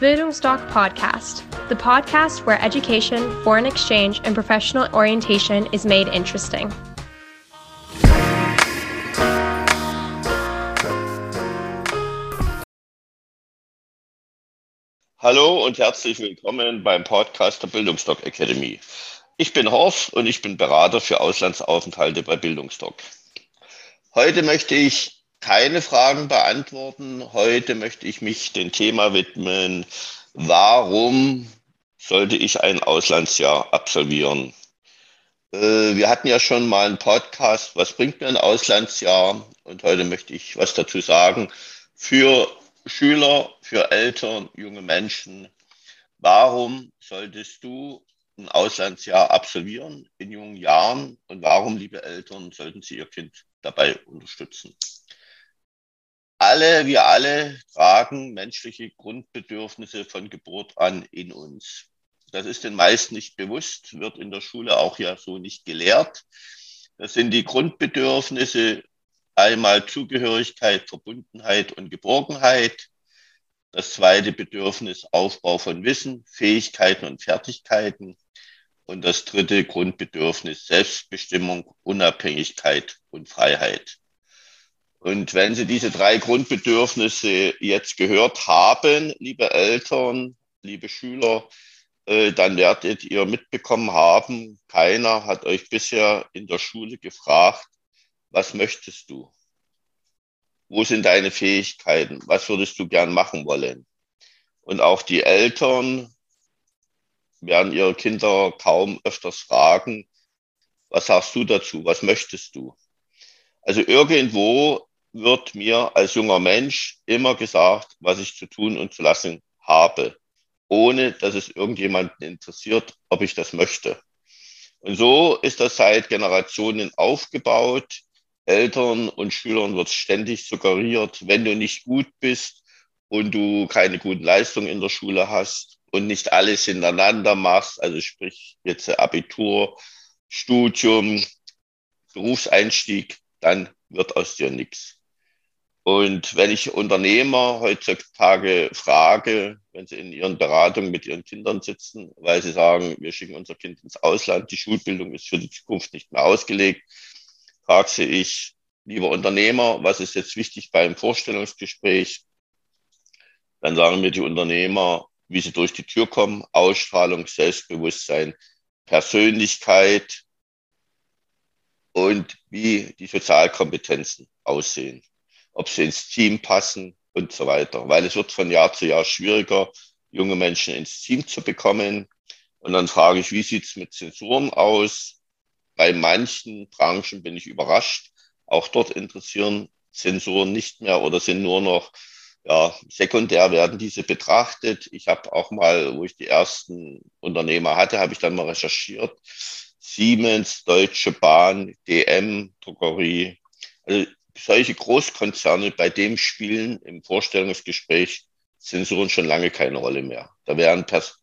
Bildungsdoc Podcast, the podcast where education, foreign exchange, and professional orientation is made interesting. Hallo und herzlich willkommen beim Podcast der Bildungsdoc Academy. Ich bin Horst und ich bin Berater für Auslandsaufenthalte bei Bildungsdoc. Heute möchte ich keine Fragen beantworten. Heute möchte ich mich dem Thema widmen, warum sollte ich ein Auslandsjahr absolvieren? Äh, wir hatten ja schon mal einen Podcast, was bringt mir ein Auslandsjahr? Und heute möchte ich was dazu sagen für Schüler, für Eltern, junge Menschen. Warum solltest du ein Auslandsjahr absolvieren in jungen Jahren? Und warum, liebe Eltern, sollten Sie Ihr Kind dabei unterstützen? Alle, wir alle tragen menschliche Grundbedürfnisse von Geburt an in uns. Das ist den meisten nicht bewusst, wird in der Schule auch ja so nicht gelehrt. Das sind die Grundbedürfnisse einmal Zugehörigkeit, Verbundenheit und Geborgenheit. Das zweite Bedürfnis Aufbau von Wissen, Fähigkeiten und Fertigkeiten. Und das dritte Grundbedürfnis Selbstbestimmung, Unabhängigkeit und Freiheit. Und wenn Sie diese drei Grundbedürfnisse jetzt gehört haben, liebe Eltern, liebe Schüler, äh, dann werdet ihr mitbekommen haben, keiner hat euch bisher in der Schule gefragt, was möchtest du? Wo sind deine Fähigkeiten? Was würdest du gern machen wollen? Und auch die Eltern werden ihre Kinder kaum öfters fragen, was sagst du dazu? Was möchtest du? Also irgendwo wird mir als junger Mensch immer gesagt, was ich zu tun und zu lassen habe, ohne dass es irgendjemanden interessiert, ob ich das möchte. Und so ist das seit Generationen aufgebaut. Eltern und Schülern wird ständig suggeriert, wenn du nicht gut bist und du keine guten Leistungen in der Schule hast und nicht alles hintereinander machst, also sprich jetzt Abitur, Studium, Berufseinstieg, dann wird aus dir nichts. Und wenn ich Unternehmer heutzutage frage, wenn sie in ihren Beratungen mit ihren Kindern sitzen, weil sie sagen, wir schicken unser Kind ins Ausland, die Schulbildung ist für die Zukunft nicht mehr ausgelegt, frage sie ich, lieber Unternehmer, was ist jetzt wichtig beim Vorstellungsgespräch? Dann sagen mir die Unternehmer, wie sie durch die Tür kommen, Ausstrahlung, Selbstbewusstsein, Persönlichkeit und wie die Sozialkompetenzen aussehen ob sie ins Team passen und so weiter. Weil es wird von Jahr zu Jahr schwieriger, junge Menschen ins Team zu bekommen. Und dann frage ich, wie sieht's mit Zensuren aus? Bei manchen Branchen bin ich überrascht. Auch dort interessieren Zensuren nicht mehr oder sind nur noch ja, sekundär werden diese betrachtet. Ich habe auch mal, wo ich die ersten Unternehmer hatte, habe ich dann mal recherchiert. Siemens, Deutsche Bahn, DM, Drogerie. Also solche Großkonzerne bei dem spielen im Vorstellungsgespräch Zensuren schon lange keine Rolle mehr. Da werden pers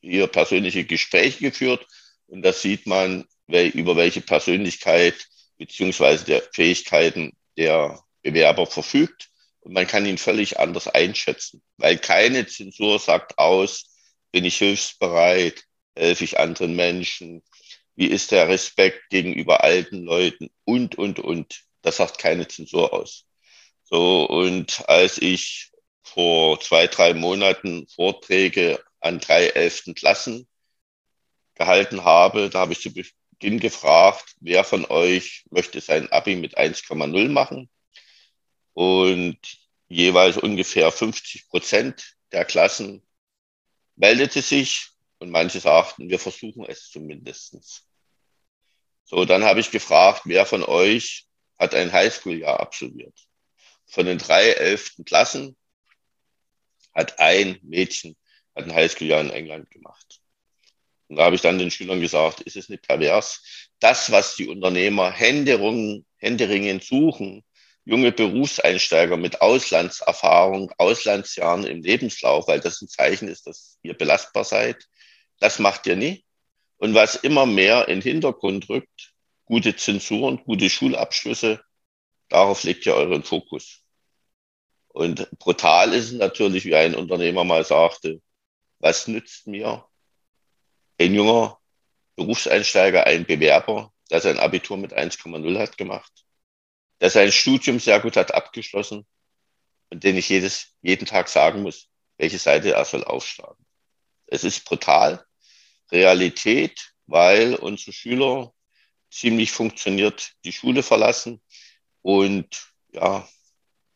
hier persönliche Gespräche geführt und da sieht man, über welche Persönlichkeit beziehungsweise der Fähigkeiten der Bewerber verfügt und man kann ihn völlig anders einschätzen, weil keine Zensur sagt aus, bin ich hilfsbereit, helfe ich anderen Menschen, wie ist der Respekt gegenüber alten Leuten und, und, und. Das sagt keine Zensur aus. So, und als ich vor zwei, drei Monaten Vorträge an drei elften Klassen gehalten habe, da habe ich zu Beginn gefragt, wer von euch möchte sein Abi mit 1,0 machen? Und jeweils ungefähr 50 Prozent der Klassen meldete sich und manche sagten, wir versuchen es zumindestens. So, dann habe ich gefragt, wer von euch hat ein Highschool-Jahr absolviert. Von den drei elften Klassen hat ein Mädchen hat ein Highschool-Jahr in England gemacht. Und da habe ich dann den Schülern gesagt, ist es nicht pervers? Das, was die Unternehmer händeringend suchen, junge Berufseinsteiger mit Auslandserfahrung, Auslandsjahren im Lebenslauf, weil das ein Zeichen ist, dass ihr belastbar seid, das macht ihr nie. Und was immer mehr in den Hintergrund rückt, gute Zensuren, gute Schulabschlüsse. Darauf legt ihr euren Fokus. Und brutal ist es natürlich, wie ein Unternehmer mal sagte, was nützt mir ein junger Berufseinsteiger, ein Bewerber, der sein Abitur mit 1,0 hat gemacht, der sein Studium sehr gut hat abgeschlossen und den ich jedes, jeden Tag sagen muss, welche Seite er soll aufschlagen. Es ist brutal. Realität, weil unsere Schüler ziemlich funktioniert die Schule verlassen und ja,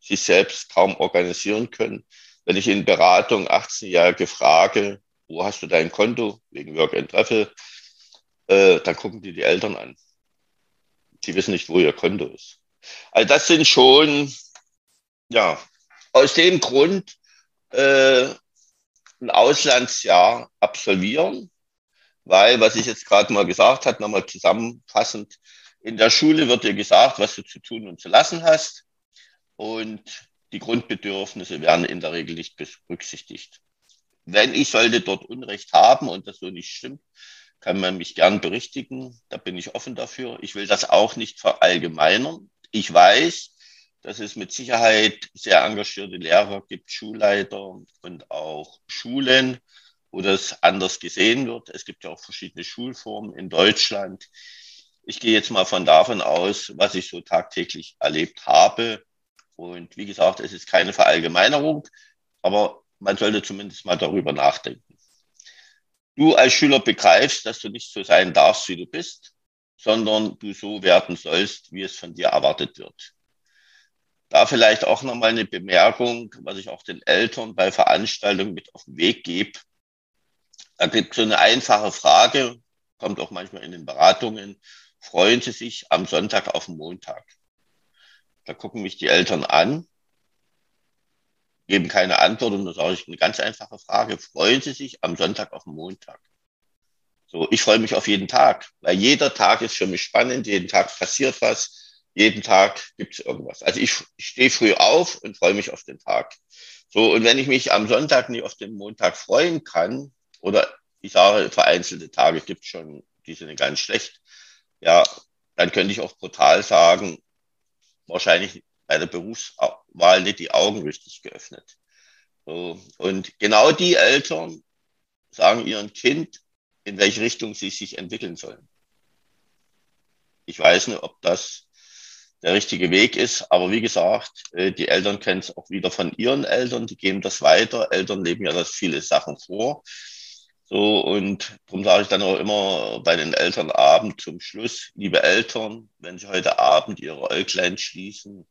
sich selbst kaum organisieren können. Wenn ich in Beratung 18-Jährige frage, wo hast du dein Konto wegen Work and Travel, äh, dann gucken die die Eltern an. Die wissen nicht, wo ihr Konto ist. Also das sind schon, ja, aus dem Grund äh, ein Auslandsjahr absolvieren, weil, was ich jetzt gerade mal gesagt habe, nochmal zusammenfassend, in der Schule wird dir gesagt, was du zu tun und zu lassen hast und die Grundbedürfnisse werden in der Regel nicht berücksichtigt. Wenn ich sollte dort Unrecht haben und das so nicht stimmt, kann man mich gern berichtigen. Da bin ich offen dafür. Ich will das auch nicht verallgemeinern. Ich weiß, dass es mit Sicherheit sehr engagierte Lehrer gibt, Schulleiter und auch Schulen, wo das anders gesehen wird. Es gibt ja auch verschiedene Schulformen in Deutschland. Ich gehe jetzt mal von davon aus, was ich so tagtäglich erlebt habe. Und wie gesagt, es ist keine Verallgemeinerung, aber man sollte zumindest mal darüber nachdenken. Du als Schüler begreifst, dass du nicht so sein darfst, wie du bist, sondern du so werden sollst, wie es von dir erwartet wird. Da vielleicht auch nochmal eine Bemerkung, was ich auch den Eltern bei Veranstaltungen mit auf den Weg gebe. Da gibt es so eine einfache Frage, kommt auch manchmal in den Beratungen. Freuen Sie sich am Sonntag auf den Montag? Da gucken mich die Eltern an, geben keine Antwort und dann sage ich eine ganz einfache Frage. Freuen Sie sich am Sonntag auf den Montag? So, ich freue mich auf jeden Tag, weil jeder Tag ist für mich spannend, jeden Tag passiert was jeden Tag gibt es irgendwas. Also ich, ich stehe früh auf und freue mich auf den Tag. So, und wenn ich mich am Sonntag nicht auf den Montag freuen kann, oder ich sage, vereinzelte Tage gibt es schon, die sind ganz schlecht, ja, dann könnte ich auch brutal sagen, wahrscheinlich bei der Berufswahl nicht die Augen richtig geöffnet. So, und genau die Eltern sagen ihrem Kind, in welche Richtung sie sich entwickeln sollen. Ich weiß nicht, ob das der richtige Weg ist. Aber wie gesagt, äh, die Eltern kennen es auch wieder von ihren Eltern, die geben das weiter. Eltern leben ja das viele Sachen vor. So, und darum sage ich dann auch immer bei den Elternabend zum Schluss, liebe Eltern, wenn Sie heute Abend Ihre Äuglein schließen,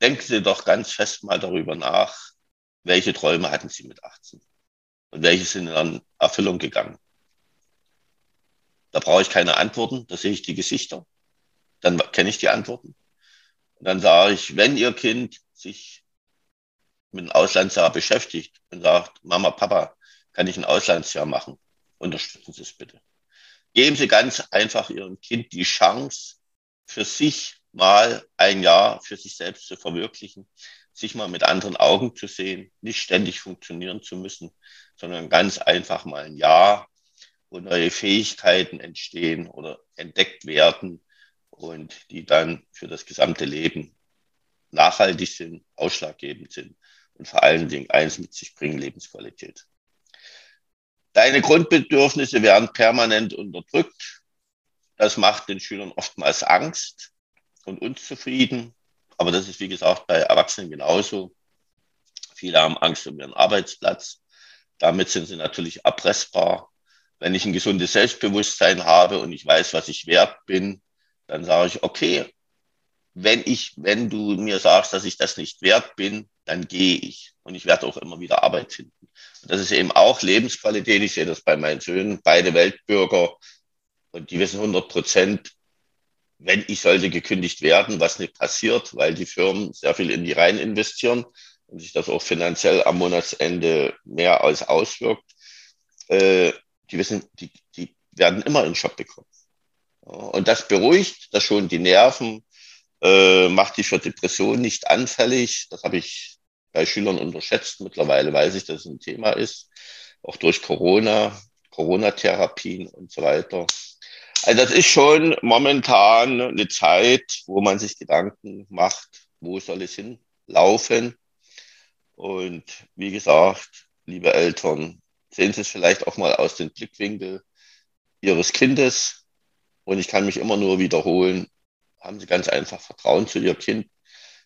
denken Sie doch ganz fest mal darüber nach, welche Träume hatten Sie mit 18 und welche sind in Erfüllung gegangen. Da brauche ich keine Antworten, da sehe ich die Gesichter dann kenne ich die Antworten. Und dann sage ich, wenn Ihr Kind sich mit einem Auslandsjahr beschäftigt und sagt, Mama, Papa, kann ich ein Auslandsjahr machen? Unterstützen Sie es bitte. Geben Sie ganz einfach Ihrem Kind die Chance, für sich mal ein Jahr für sich selbst zu verwirklichen, sich mal mit anderen Augen zu sehen, nicht ständig funktionieren zu müssen, sondern ganz einfach mal ein Jahr, wo neue Fähigkeiten entstehen oder entdeckt werden, und die dann für das gesamte Leben nachhaltig sind, ausschlaggebend sind und vor allen Dingen eins mit sich bringen, Lebensqualität. Deine Grundbedürfnisse werden permanent unterdrückt. Das macht den Schülern oftmals Angst und unzufrieden. Aber das ist, wie gesagt, bei Erwachsenen genauso. Viele haben Angst um ihren Arbeitsplatz. Damit sind sie natürlich erpressbar. Wenn ich ein gesundes Selbstbewusstsein habe und ich weiß, was ich wert bin, dann sage ich, okay, wenn ich, wenn du mir sagst, dass ich das nicht wert bin, dann gehe ich. Und ich werde auch immer wieder Arbeit finden. Und das ist eben auch Lebensqualität. Ich sehe das bei meinen Söhnen, beide Weltbürger. Und die wissen 100 Prozent, wenn ich sollte gekündigt werden, was nicht passiert, weil die Firmen sehr viel in die rein investieren und sich das auch finanziell am Monatsende mehr als auswirkt. Äh, die wissen, die, die werden immer einen Job bekommen. Und das beruhigt, das schont die Nerven, äh, macht die für Depressionen nicht anfällig. Das habe ich bei Schülern unterschätzt. Mittlerweile weiß ich, dass es ein Thema ist, auch durch Corona, Corona-Therapien und so weiter. Also das ist schon momentan eine Zeit, wo man sich Gedanken macht, wo soll es hinlaufen. Und wie gesagt, liebe Eltern, sehen Sie es vielleicht auch mal aus dem Blickwinkel Ihres Kindes. Und ich kann mich immer nur wiederholen, haben Sie ganz einfach Vertrauen zu Ihr Kind.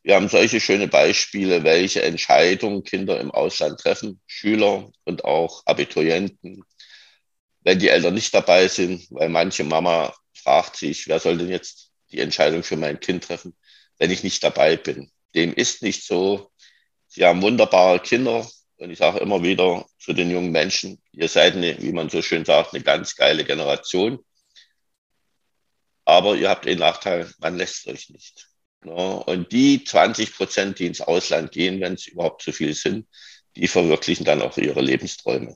Wir haben solche schöne Beispiele, welche Entscheidungen Kinder im Ausland treffen, Schüler und auch Abiturienten, wenn die Eltern nicht dabei sind, weil manche Mama fragt sich, wer soll denn jetzt die Entscheidung für mein Kind treffen, wenn ich nicht dabei bin. Dem ist nicht so. Sie haben wunderbare Kinder und ich sage immer wieder zu den jungen Menschen, ihr seid, eine, wie man so schön sagt, eine ganz geile Generation. Aber ihr habt den Nachteil, man lässt euch nicht. Ja, und die 20 Prozent, die ins Ausland gehen, wenn es überhaupt so viel sind, die verwirklichen dann auch ihre Lebensträume.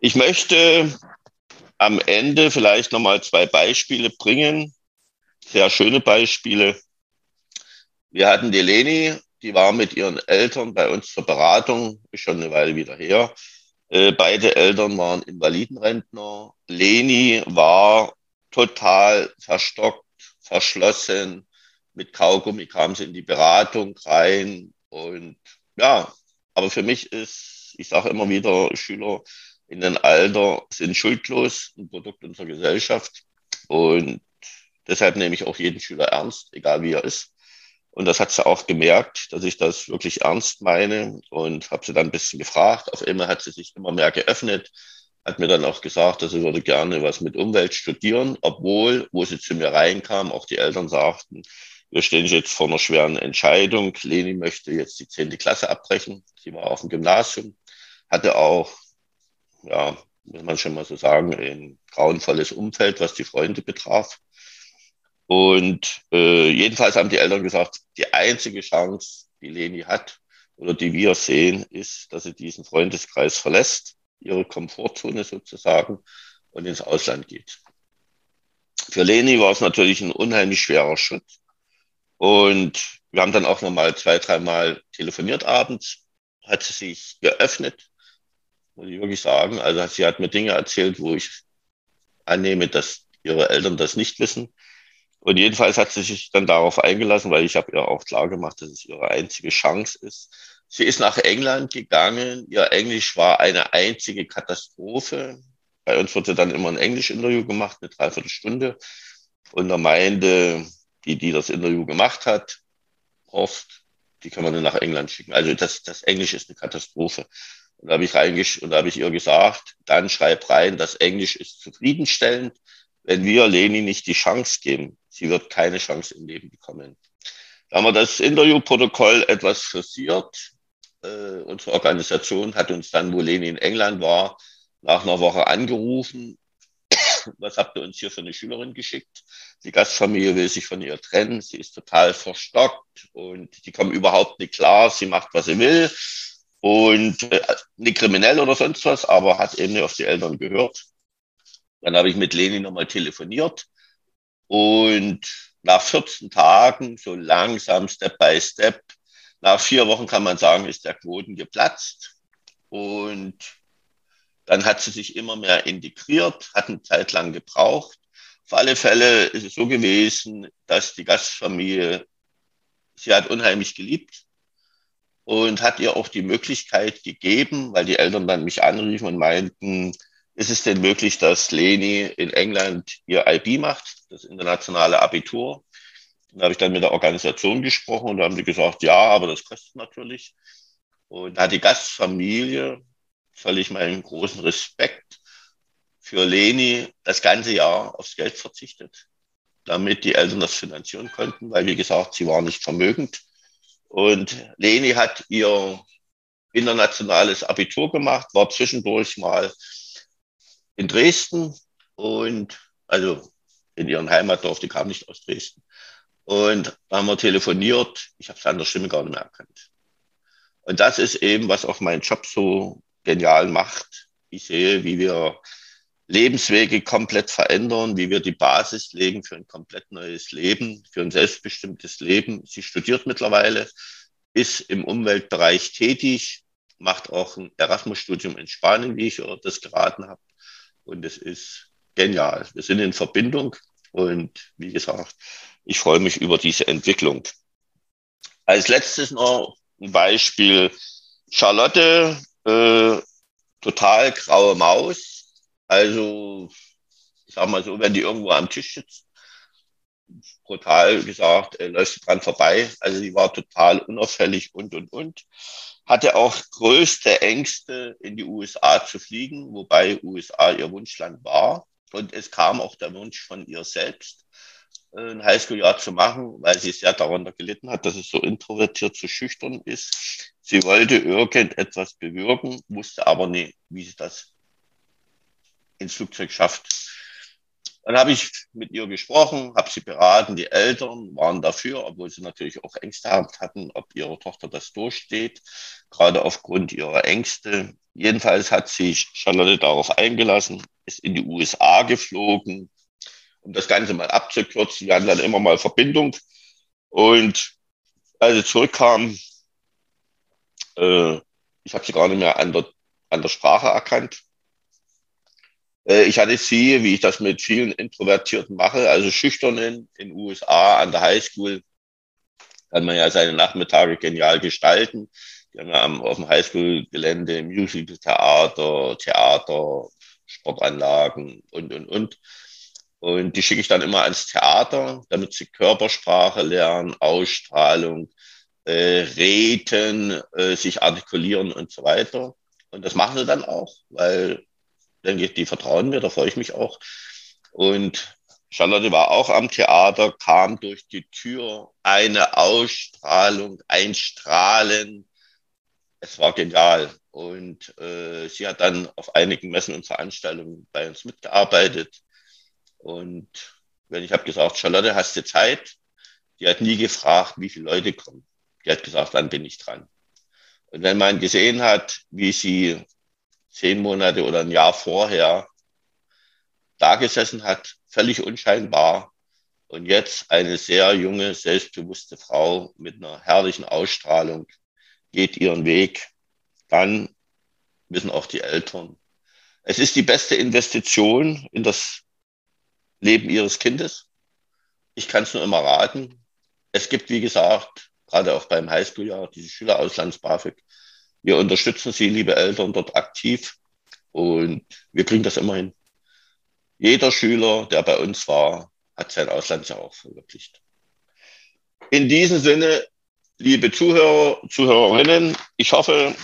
Ich möchte am Ende vielleicht nochmal zwei Beispiele bringen, sehr schöne Beispiele. Wir hatten die Leni, die war mit ihren Eltern bei uns zur Beratung, ist schon eine Weile wieder her. Äh, beide Eltern waren Invalidenrentner. Leni war total verstockt, verschlossen. Mit Kaugummi kam sie in die Beratung rein. Und ja, aber für mich ist, ich sage immer wieder, Schüler in den Alter sind schuldlos, ein Produkt unserer Gesellschaft. Und deshalb nehme ich auch jeden Schüler ernst, egal wie er ist. Und das hat sie auch gemerkt, dass ich das wirklich ernst meine und habe sie dann ein bisschen gefragt. Auf einmal hat sie sich immer mehr geöffnet, hat mir dann auch gesagt, dass sie würde gerne was mit Umwelt studieren, obwohl, wo sie zu mir reinkam, auch die Eltern sagten, wir stehen jetzt vor einer schweren Entscheidung. Leni möchte jetzt die zehnte Klasse abbrechen. Sie war auf dem Gymnasium, hatte auch, ja, muss man schon mal so sagen, ein grauenvolles Umfeld, was die Freunde betraf. Und äh, jedenfalls haben die Eltern gesagt, die einzige Chance, die Leni hat oder die wir sehen, ist, dass sie diesen Freundeskreis verlässt, ihre Komfortzone sozusagen und ins Ausland geht. Für Leni war es natürlich ein unheimlich schwerer Schritt. Und wir haben dann auch nochmal zwei, dreimal telefoniert abends, hat sie sich geöffnet, muss ich wirklich sagen. Also sie hat mir Dinge erzählt, wo ich annehme, dass ihre Eltern das nicht wissen. Und jedenfalls hat sie sich dann darauf eingelassen, weil ich habe ihr auch klar gemacht, dass es ihre einzige Chance ist. Sie ist nach England gegangen. Ihr Englisch war eine einzige Katastrophe. Bei uns wurde dann immer ein Englisch-Interview gemacht, eine Dreiviertelstunde. Und da meinte die, die das Interview gemacht hat, Horst, die kann man dann nach England schicken. Also das, das Englisch ist eine Katastrophe. Und da habe ich reingesch und da habe ich ihr gesagt, dann schreib rein, das Englisch ist zufriedenstellend. Wenn wir Leni nicht die Chance geben, sie wird keine Chance im Leben bekommen. Da haben wir das Interviewprotokoll etwas frisiert. Äh, unsere Organisation hat uns dann, wo Leni in England war, nach einer Woche angerufen. Was habt ihr uns hier für eine Schülerin geschickt? Die Gastfamilie will sich von ihr trennen. Sie ist total verstockt und die kommen überhaupt nicht klar. Sie macht, was sie will und äh, nicht kriminell oder sonst was, aber hat eben nicht auf die Eltern gehört. Dann habe ich mit Leni nochmal telefoniert und nach 14 Tagen, so langsam, Step by Step, nach vier Wochen kann man sagen, ist der Quoten geplatzt. Und dann hat sie sich immer mehr integriert, hat eine Zeit lang gebraucht. Auf alle Fälle ist es so gewesen, dass die Gastfamilie, sie hat unheimlich geliebt und hat ihr auch die Möglichkeit gegeben, weil die Eltern dann mich anriefen und meinten, ist es denn möglich, dass Leni in England ihr IB macht, das internationale Abitur? Da habe ich dann mit der Organisation gesprochen und da haben sie gesagt, ja, aber das kostet natürlich. Und da hat die Gastfamilie, völlig meinen großen Respekt, für Leni das ganze Jahr aufs Geld verzichtet, damit die Eltern das finanzieren konnten, weil, wie gesagt, sie war nicht vermögend. Und Leni hat ihr internationales Abitur gemacht, war zwischendurch mal in Dresden und also in ihrem Heimatdorf, die kam nicht aus Dresden. Und da haben wir telefoniert. Ich habe der Stimme gar nicht mehr erkannt. Und das ist eben, was auch meinen Job so genial macht. Ich sehe, wie wir Lebenswege komplett verändern, wie wir die Basis legen für ein komplett neues Leben, für ein selbstbestimmtes Leben. Sie studiert mittlerweile, ist im Umweltbereich tätig, macht auch ein Erasmus-Studium in Spanien, wie ich das geraten habe. Und es ist genial. Wir sind in Verbindung und wie gesagt, ich freue mich über diese Entwicklung. Als letztes noch ein Beispiel. Charlotte, äh, total graue Maus. Also, ich sag mal so, wenn die irgendwo am Tisch sitzt, brutal gesagt, äh, läuft dran vorbei. Also die war total unauffällig und, und, und. Hatte auch größte Ängste, in die USA zu fliegen, wobei USA ihr Wunschland war. Und es kam auch der Wunsch von ihr selbst, ein Highschool-Jahr zu machen, weil sie sehr darunter gelitten hat, dass es so introvertiert, so schüchtern ist. Sie wollte irgendetwas bewirken, wusste aber nicht, wie sie das ins Flugzeug schafft. Dann habe ich mit ihr gesprochen, habe sie beraten. Die Eltern waren dafür, obwohl sie natürlich auch Ängste hatten, ob ihre Tochter das durchsteht, gerade aufgrund ihrer Ängste. Jedenfalls hat sich Charlotte darauf eingelassen, ist in die USA geflogen, um das Ganze mal abzukürzen. Wir hatten dann immer mal Verbindung. Und als sie zurückkam, äh, ich habe sie gar nicht mehr an der, an der Sprache erkannt. Äh, ich hatte sie, wie ich das mit vielen Introvertierten mache, also Schüchternen in den USA an der Highschool, kann man ja seine Nachmittage genial gestalten. Die haben ja auf dem Highschool-Gelände Musical-Theater, Theater, Sportanlagen und, und, und. Und die schicke ich dann immer ans Theater, damit sie Körpersprache lernen, Ausstrahlung, äh, reden, äh, sich artikulieren und so weiter. Und das machen sie dann auch, weil denke ich, die vertrauen mir, da freue ich mich auch. Und Charlotte war auch am Theater, kam durch die Tür, eine Ausstrahlung, ein Strahlen. Es war genial. Und äh, sie hat dann auf einigen Messen und Veranstaltungen bei uns mitgearbeitet. Und wenn ich habe gesagt, Charlotte, hast du Zeit? Die hat nie gefragt, wie viele Leute kommen. Die hat gesagt, wann bin ich dran? Und wenn man gesehen hat, wie sie zehn Monate oder ein Jahr vorher da gesessen hat, völlig unscheinbar. Und jetzt eine sehr junge, selbstbewusste Frau mit einer herrlichen Ausstrahlung geht ihren Weg. Dann wissen auch die Eltern. Es ist die beste Investition in das Leben ihres Kindes. Ich kann es nur immer raten. Es gibt, wie gesagt, gerade auch beim Highschool-Jahr, diese Schülerauslands-BAföG. Wir unterstützen Sie, liebe Eltern, dort aktiv und wir kriegen das immer hin. Jeder Schüler, der bei uns war, hat sein Auslandsjahr auch verwirklicht. In diesem Sinne, liebe Zuhörer, Zuhörerinnen, ich hoffe,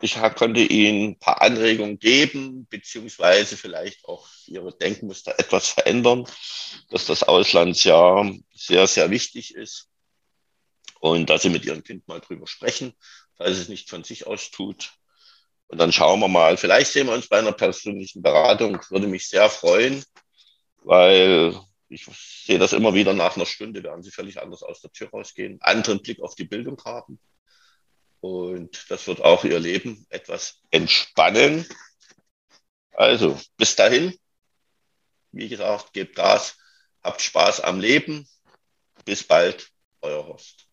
ich konnte Ihnen ein paar Anregungen geben, beziehungsweise vielleicht auch Ihre Denkmuster etwas verändern, dass das Auslandsjahr sehr, sehr wichtig ist und dass Sie mit Ihrem Kind mal drüber sprechen, falls es nicht von sich aus tut. Und dann schauen wir mal. Vielleicht sehen wir uns bei einer persönlichen Beratung. Würde mich sehr freuen, weil ich sehe das immer wieder nach einer Stunde, werden Sie völlig anders aus der Tür rausgehen, anderen Blick auf die Bildung haben. Und das wird auch Ihr Leben etwas entspannen. Also, bis dahin, wie gesagt, gebt Gas, habt Spaß am Leben. Bis bald, euer Horst.